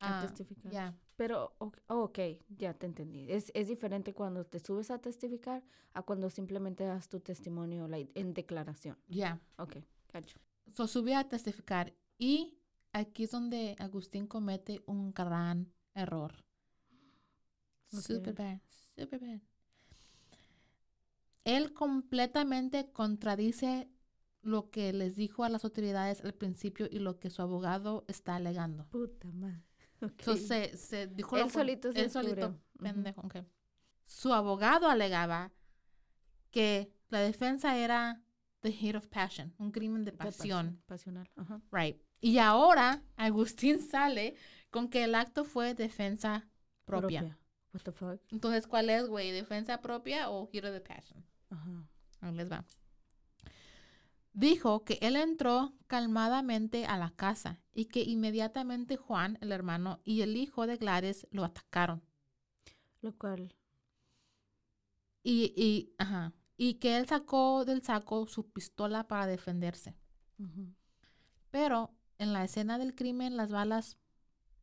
S1: A
S2: Ah,
S1: testificar.
S2: Ya.
S1: Pero, oh, ok, ya te entendí. Es, es diferente cuando te subes a testificar a cuando simplemente das tu testimonio like, en declaración.
S2: Ya.
S1: Ok, cacho.
S2: So, sube a testificar. Y aquí es donde Agustín comete un gran error. Super
S1: Ok.
S2: bad. Super bad. Él completamente contradice lo que les dijo a las autoridades al principio y lo que su abogado está alegando.
S1: Puta madre. Ok.
S2: So, se, dijo
S1: Él
S2: lo
S1: solito se
S2: él solito, pendejo, ok. Su abogado alegaba que la defensa era the hate of passion, un crimen de pasión.
S1: Pasional. Ajá.
S2: Right. Y ahora Agustín sale con que el acto fue defensa propia.
S1: What the fuck?
S2: Entonces, ¿cuál es, güey? ¿Defensa propia o hero de passion?
S1: Ajá.
S2: Ahí les va. Dijo que él entró calmadamente a la casa y que inmediatamente Juan, el hermano, y el hijo de Gladys lo atacaron.
S1: Lo cual.
S2: Y, y, ajá, y que él sacó del saco su pistola para defenderse. Pero en la escena del crimen, las balas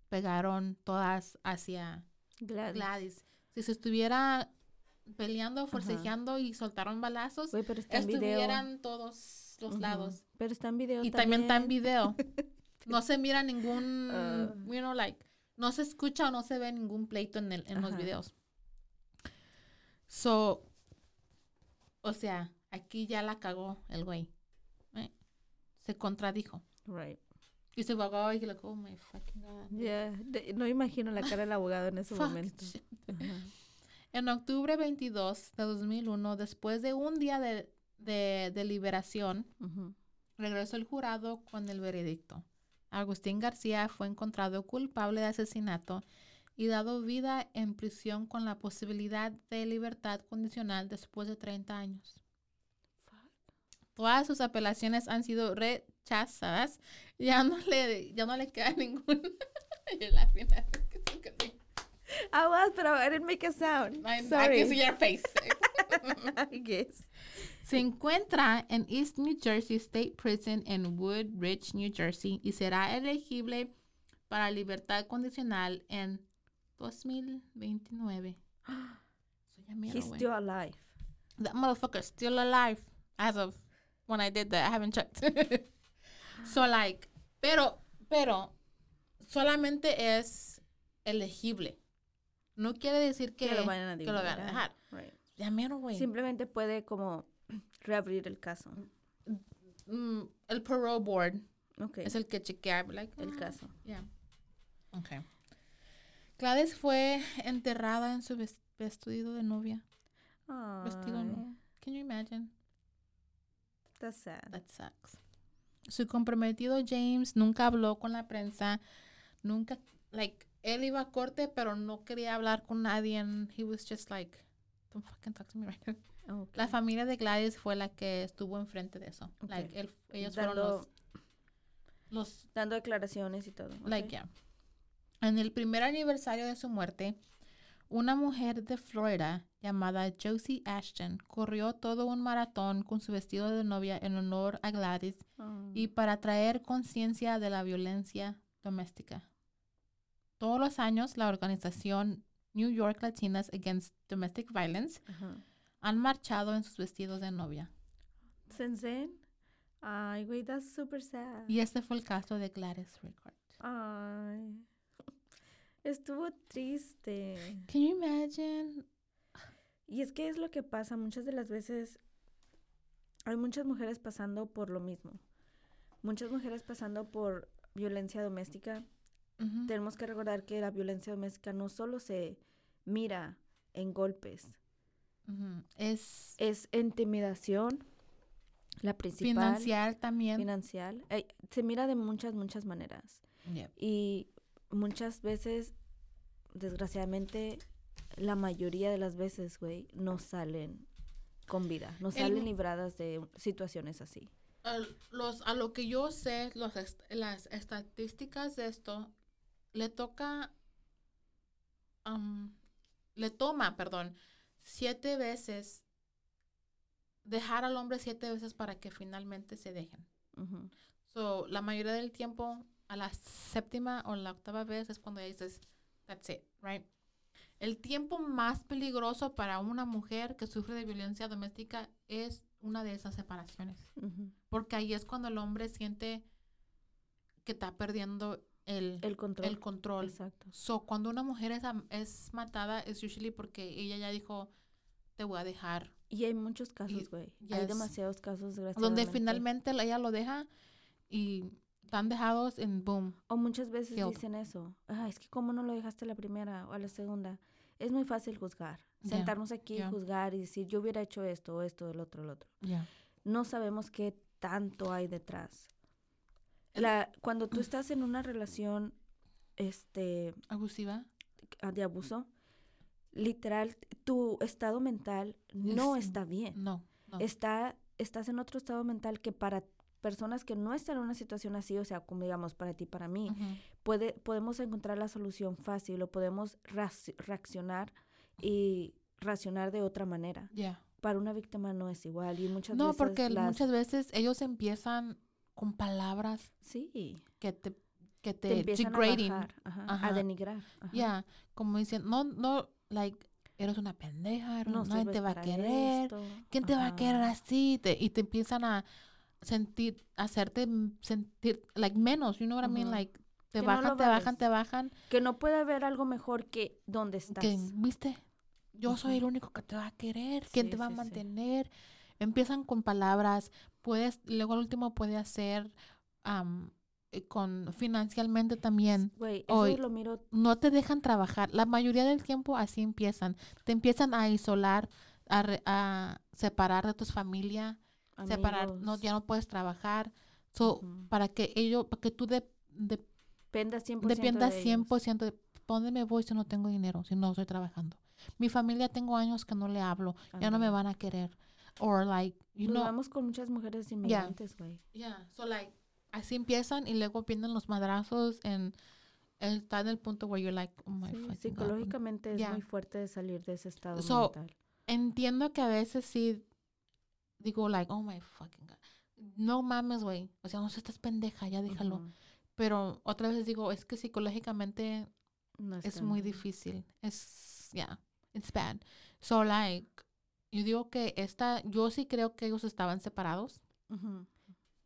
S2: pegaron todas hacia
S1: Gladys.
S2: Gladys. Si se estuviera peleando, forcejeando y soltaron balazos,
S1: pero video.
S2: estuvieran todos los lados.
S1: Pero está en video
S2: Y también está en video. No se mira ningún,
S1: Ah.
S2: you know, like, no se escucha o no se ve ningún pleito en, el, en los videos. So, o sea, aquí ya la cagó el güey. right? Se contradijo.
S1: Right.
S2: Y se abogado y le oh my fucking God.
S1: De- no imagino la cara del abogado en ese momento.
S2: En octubre 22 de 2001, después de un día de, de deliberación, regresó el jurado con el veredicto. Agustín García fue encontrado culpable de asesinato y dado vida en prisión con la posibilidad de libertad condicional después de 30 años. Todas sus apelaciones han sido rechazadas. Ya no le, ya no le queda ningún. Yo la final.
S1: I was, but I didn't make a sound.
S2: I, I
S1: Sorry.
S2: can see your face.
S1: I guess.
S2: Se encuentra en East New Jersey State Prison en Woodridge, New Jersey, y será elegible para libertad condicional en 2029. So, ya mero,
S1: He's still alive.
S2: That motherfucker's still alive as of when I did that. I haven't checked. so, like, pero, pero, solamente es elegible. No quiere decir que,
S1: Que lo vayan a
S2: que lo vayan a
S1: liberar.
S2: dejar.
S1: Right.
S2: Ya mero, güey.
S1: Simplemente puede como reabrir el caso.
S2: Mm, el parole board
S1: Ok.
S2: es el que chequea, like,
S1: el
S2: ah,
S1: caso.
S2: Yeah. Okay. Gladys fue enterrada en su ves- vestido de novia. Vestido
S1: Ay,
S2: no. Can you imagine?
S1: That's sad.
S2: That sucks. Su comprometido James nunca habló con la prensa. Nunca, like, él iba a corte, pero no quería hablar con nadie. And he was just like, don't fucking talk to me right now. La familia de Gladys fue la que estuvo enfrente de eso. Like, él- ellos fueron los, los
S1: Dando declaraciones y todo.
S2: Like, yeah. En el primer aniversario de su muerte, una mujer de Florida llamada Josie Ashton corrió todo un maratón con su vestido de novia en honor a Gladys y para traer conciencia de la violencia doméstica. Todos los años, la organización New York Latinas Against Domestic Violence. Han marchado en sus vestidos de novia.
S1: Sensen. Ay, güey, that's super sad.
S2: Y este fue el caso de Gladys Rickard.
S1: Ay. Estuvo triste.
S2: Can you imagine?
S1: Y es que es lo que pasa muchas de las veces. Hay muchas mujeres pasando por lo mismo. Muchas mujeres pasando por violencia doméstica.
S2: Ujú.
S1: Tenemos que recordar que la violencia doméstica no solo se mira en golpes,
S2: Es
S1: es intimidación, la principal,
S2: financiar también.
S1: financial. Eh, se mira de muchas, muchas maneras. Y muchas veces, desgraciadamente, la mayoría de las veces, güey, no salen con vida, no
S2: El-
S1: salen libradas de situaciones así.
S2: Al- los, a lo que yo sé, los est- las estadísticas de esto, le toca, le toma, perdón, siete veces, dejar al hombre siete veces para que finalmente se dejen. So, la mayoría del tiempo a la séptima o la octava vez es cuando ya dices, that's it, right? El tiempo más peligroso para una mujer que sufre de violencia doméstica es una de esas separaciones. Porque ahí es cuando el hombre siente que está perdiendo el,
S1: El control.
S2: el control.
S1: Exacto.
S2: So, cuando una mujer es, es matada, es usually porque ella ya dijo, te voy a dejar.
S1: Y hay muchos casos, güey. Hay
S2: yes.
S1: demasiados casos,
S2: Donde
S1: desgraciadamente.
S2: finalmente la- ella lo deja y están dejados en boom.
S1: O muchas veces
S2: Killed.
S1: dicen eso. Ah, es que cómo no lo dejaste a la primera o a la segunda. Es muy fácil juzgar.
S2: Yeah,
S1: Sentarnos aquí
S2: yeah.
S1: y juzgar y decir, yo hubiera hecho esto, o esto, el otro, el otro.
S2: Ya.
S1: No sabemos qué tanto hay detrás. La, cuando tú estás en una relación este,
S2: Abusiva.
S1: ah, de abuso, literal, tu estado mental no
S2: Es-
S1: está bien.
S2: No. no.
S1: está, estás en otro estado mental que para personas que no están en una situación así, o sea, como digamos para ti, para mí, puede, podemos encontrar la solución fácil o podemos reaccionar y racionar de otra manera.
S2: Ya.
S1: Para una víctima no es igual y muchas
S2: No,
S1: veces
S2: porque
S1: las-
S2: muchas veces ellos empiezan con palabras
S1: sí
S2: que te, que
S1: te
S2: te,
S1: empiezan a bajar, ajá,
S2: Ajá.
S1: a denigrar.
S2: Ya, como dicen, no, no, like, eres una pendeja, eres-
S1: No
S2: nadie te va a querer,
S1: esto,
S2: ¿quién te va a querer así? Te- y te empiezan a sentir, hacerte sentir, like, menos, you know what I mean? Like, te
S1: Que
S2: bajan, te bajan, te bajan,
S1: Que no puede haber algo mejor que donde estás.
S2: que, ¿viste? Yo soy el único que te va a querer, ¿quién te va
S1: sí,
S2: a
S1: sí.
S2: mantener? Empiezan con palabras, puedes, luego al último puede hacer eh, con financieramente también.
S1: Eso
S2: Hoy-
S1: lo miro
S2: no te dejan trabajar. La mayoría del tiempo así empiezan. Te empiezan a isolar, a, re- a separar de tus familia, separar, no, ya no puedes trabajar. So, para que ellos, para que tú de, de-
S1: dependas 100%
S2: dependas
S1: de ellos.
S2: 100% de ¿pa' dónde me voy si no tengo dinero, si no estoy trabajando. Mi familia tengo años que no le hablo, ya no me van a querer. Or like, you
S1: Nos
S2: know,
S1: vamos con muchas mujeres inmigrantes, güey.
S2: yeah, so like, así empiezan y luego vienen los madrazos en, está en el punto where you're like, oh my
S1: Sí,
S2: fucking God.
S1: psicológicamente es muy fuerte de salir de ese estado
S2: So,
S1: mental.
S2: entiendo que a veces sí digo like, oh my fucking god. No mames, güey. O sea, no seas estás pendeja, ya déjalo. Pero otra vez digo, es que psicológicamente
S1: No
S2: es
S1: está
S2: muy difícil. Es, yeah, it's bad. So like, yo digo que esta, yo sí creo que ellos estaban separados.
S1: Ujú,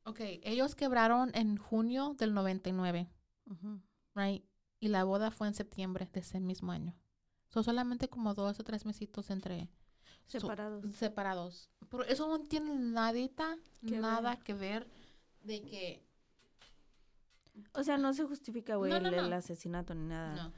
S2: Ok, ellos quebraron en junio del 99,
S1: ujú.
S2: right? Y la boda fue en septiembre de ese mismo año. Son solamente como dos o tres mesitos entre so-
S1: Separados.
S2: separados. Pero eso no tiene nadita, nada
S1: ver.
S2: que ver de que...
S1: O sea, no se justifica, güey,
S2: No, no,
S1: el, el asesinato ni nada.
S2: No.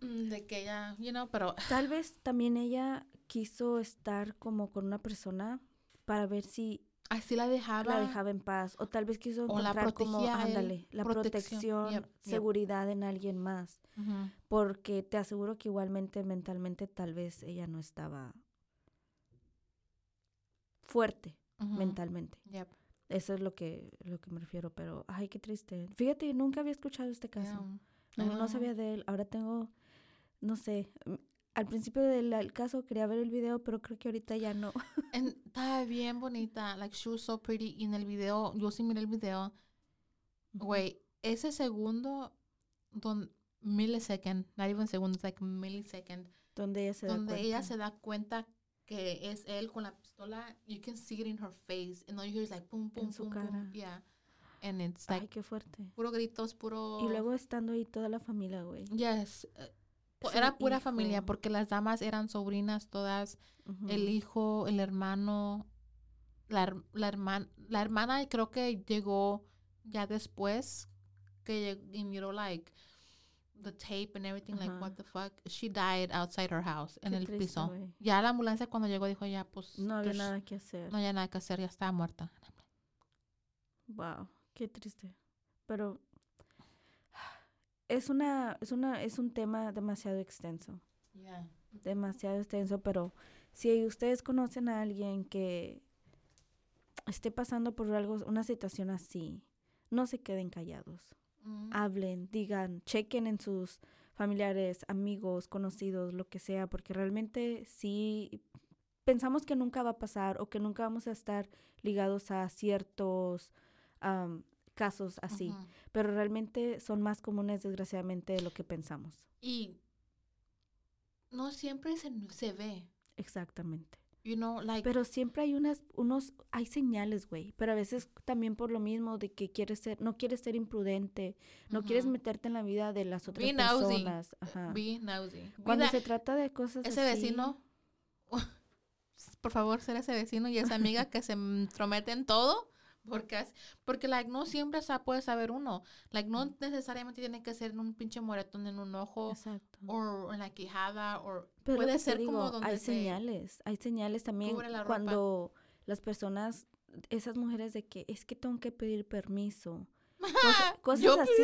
S2: De que ella, you know, pero...
S1: Tal vez también ella quiso estar como con una persona para ver si
S2: Así la dejaba.
S1: la dejaba en paz. O tal vez quiso
S2: la
S1: encontrar como, ándale, la
S2: Protección.
S1: protección,
S2: Yep, yep.
S1: seguridad en alguien más. Porque te aseguro que igualmente mentalmente tal vez ella no estaba fuerte mentalmente.
S2: Yep.
S1: Eso es lo que, lo que me refiero, pero ay, qué triste. Fíjate, nunca había escuchado este caso.
S2: Yeah.
S1: No, sabía de él. Ahora tengo, no sé, al principio del caso quería ver el video, pero creo que ahorita ya no.
S2: Estaba bien bonita. Like, she was so pretty. Y en el video, yo sí miré el video. Güey, ese segundo, don, millisecond, not even segundo, like millisecond,
S1: Donde ella se da
S2: donde ella
S1: cuenta.
S2: se da cuenta que es él con la pistola, you can see it in her face. And all you hear is like, boom, boom,
S1: En su
S2: boom,
S1: cara.
S2: Yeah. And it's
S1: Ay,
S2: like,
S1: qué fuerte.
S2: puro gritos, puro...
S1: Y luego estando ahí toda la familia, güey.
S2: Yes. eh, Era pura familia porque las damas eran sobrinas todas, el hijo, el hermano, la, la, hermana, la hermana creo que llegó ya después que y miró like the tape and everything like what the fuck she died outside her house en
S1: Qué
S2: el
S1: triste,
S2: piso. ya la ambulancia cuando llegó dijo ya pues
S1: No había
S2: there's-
S1: nada que hacer.
S2: no había nada que hacer ya estaba muerta.
S1: Wow, qué triste. Pero es una, es una, es un tema demasiado extenso.
S2: yeah.
S1: demasiado extenso, pero si ustedes conocen a alguien que esté pasando por algo, una situación así, no se queden callados.
S2: Mm.
S1: Hablen, digan, chequen en sus familiares, amigos, conocidos, lo que sea, porque realmente sí pensamos que nunca va a pasar o que nunca vamos a estar ligados a ciertos casos así, pero realmente son más comunes desgraciadamente de lo que pensamos.
S2: Y no siempre se, se ve.
S1: Exactamente.
S2: You know, like.
S1: Pero siempre hay unas, unos, hay señales, güey. Pero a veces también por lo mismo de que quieres ser, no quieres ser imprudente, no quieres meterte en la vida de las otras
S2: Be nosy.
S1: personas. Ajá.
S2: Be nosy. Be
S1: Cuando se trata de cosas
S2: ese
S1: así,
S2: vecino, por favor, ser ese vecino y esa amiga que se entromete en todo. Porque, es- porque like, no siempre sa- puede saber uno. Like, no necesariamente tiene que ser un pinche moretón en un ojo o en la quijada o puede ser como donde
S1: hay
S2: se-
S1: señales, hay señales también
S2: la
S1: cuando las personas, esas mujeres de que es que tengo que pedir permiso. Cosa- cosas así.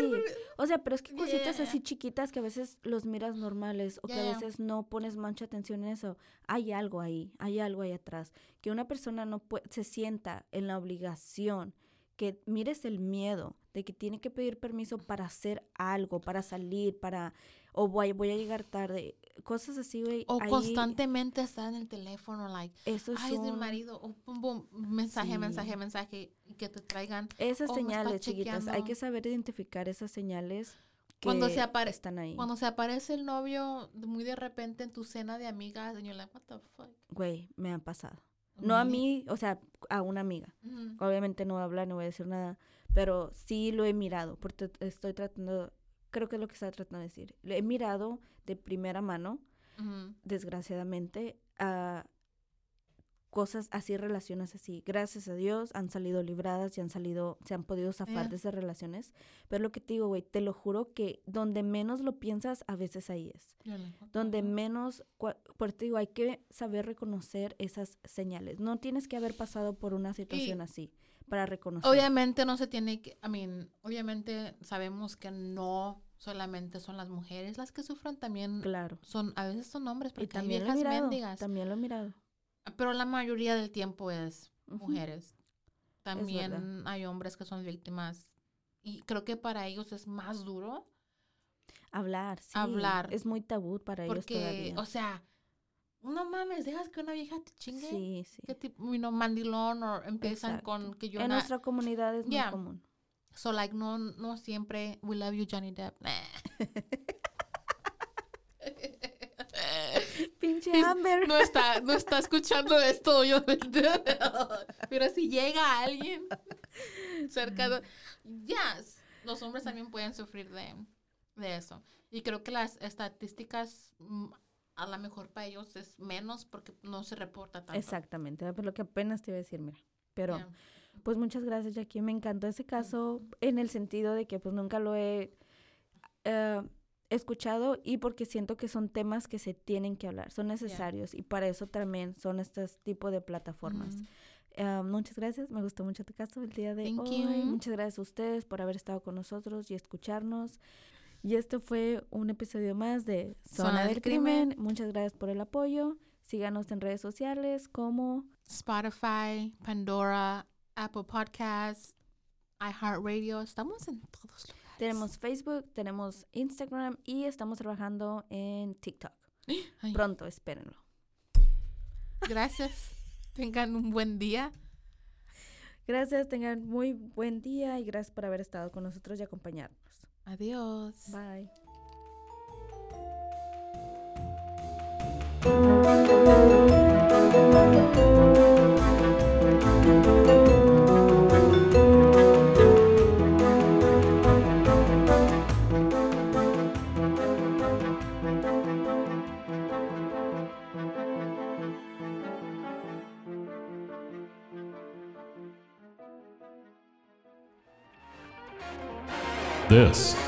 S1: O sea, pero es que cositas así chiquitas que a veces los miras normales o que a veces no pones mucha atención en eso. Hay algo ahí, hay algo ahí atrás. Que una persona no se sienta en la obligación, que mires el miedo de que tiene que pedir permiso para hacer algo, para salir, para, o voy, voy a llegar tarde. Cosas así, güey.
S2: O
S1: ahí-
S2: constantemente estar en el teléfono, like,
S1: Eso
S2: ay, es mi marido, o pum, pum, mensaje,
S1: Sí.
S2: mensaje, mensaje, y que te traigan.
S1: Esas
S2: o me está
S1: señales, chiquitas. Hay que saber identificar esas señales que
S2: Cuando se
S1: están ahí.
S2: Cuando se aparece el novio muy de repente en tu cena de amigas, and you're like, what the fuck?
S1: Güey, me han pasado. No a mí, o sea, a una amiga. Obviamente no voy a hablar, no voy a decir nada, pero sí lo he mirado, porque estoy tratando, creo que es lo que estaba tratando de decir. He mirado de primera mano, desgraciadamente, a cosas así, relaciones así. Gracias a Dios han salido libradas y han salido, se han podido zafar
S2: Yeah.
S1: de esas relaciones. Pero lo que te digo, güey, te lo juro que donde menos lo piensas, a veces ahí es. Donde menos, por te digo, hay que saber reconocer esas señales. No tienes que haber pasado por una situación así para reconocer.
S2: Obviamente no se tiene que, I mean, obviamente sabemos que no solamente son las mujeres las que sufren, también
S1: Claro.
S2: son, a veces son hombres,
S1: Y
S2: porque hay
S1: también lo he
S2: viejas
S1: mirado.
S2: mendigas.
S1: También lo he mirado.
S2: Pero la mayoría del tiempo es mujeres. También hay hombres que son víctimas. Y creo que para ellos es más duro
S1: Hablar, sí.
S2: Hablar.
S1: Es muy tabú para ellos todavía.
S2: o sea, no mames, dejas que una vieja te chingue.
S1: sí, sí.
S2: ¿Qué tipo, mandilón o empiezan
S1: Exacto.
S2: con que yo
S1: En nuestra comunidad es
S2: Yeah.
S1: muy común.
S2: So, like, no, no siempre, we love you, Johnny Depp.
S1: Pinche Amber.
S2: no está, no está escuchando esto, yo. Pero si llega alguien cerca de. Ya, los hombres también pueden sufrir de, de eso. Y creo que las estadísticas, mm, a lo mejor para ellos es menos porque no se reporta tanto.
S1: Exactamente, por lo que apenas te iba a decir, mira. Pero,
S2: Yeah.
S1: pues muchas gracias, Jackie. Me encantó ese caso en el sentido de que pues nunca lo he eh, escuchado y porque siento que son temas que se tienen que hablar, son necesarios y para eso también son estos tipos de plataformas. Eh, muchas gracias, me gustó mucho tu caso el día de
S2: Thank
S1: hoy.
S2: you.
S1: Muchas gracias a ustedes por haber estado con nosotros y escucharnos. Y esto fue un episodio más de Zona,
S2: Zona
S1: del
S2: del
S1: Crimen.
S2: Crimen.
S1: Muchas gracias por el apoyo. Síganos en redes sociales como
S2: Spotify, Pandora, Apple Podcasts, iHeartRadio. Estamos en todos lugares.
S1: tenemos Facebook, tenemos Instagram y estamos trabajando en TikTok.
S2: Ay,
S1: Pronto, espérenlo.
S2: Gracias. Tengan un buen día.
S1: Gracias, tengan muy buen día y gracias por haber estado con nosotros y acompañarnos.
S2: Adiós.
S1: Bye.
S3: This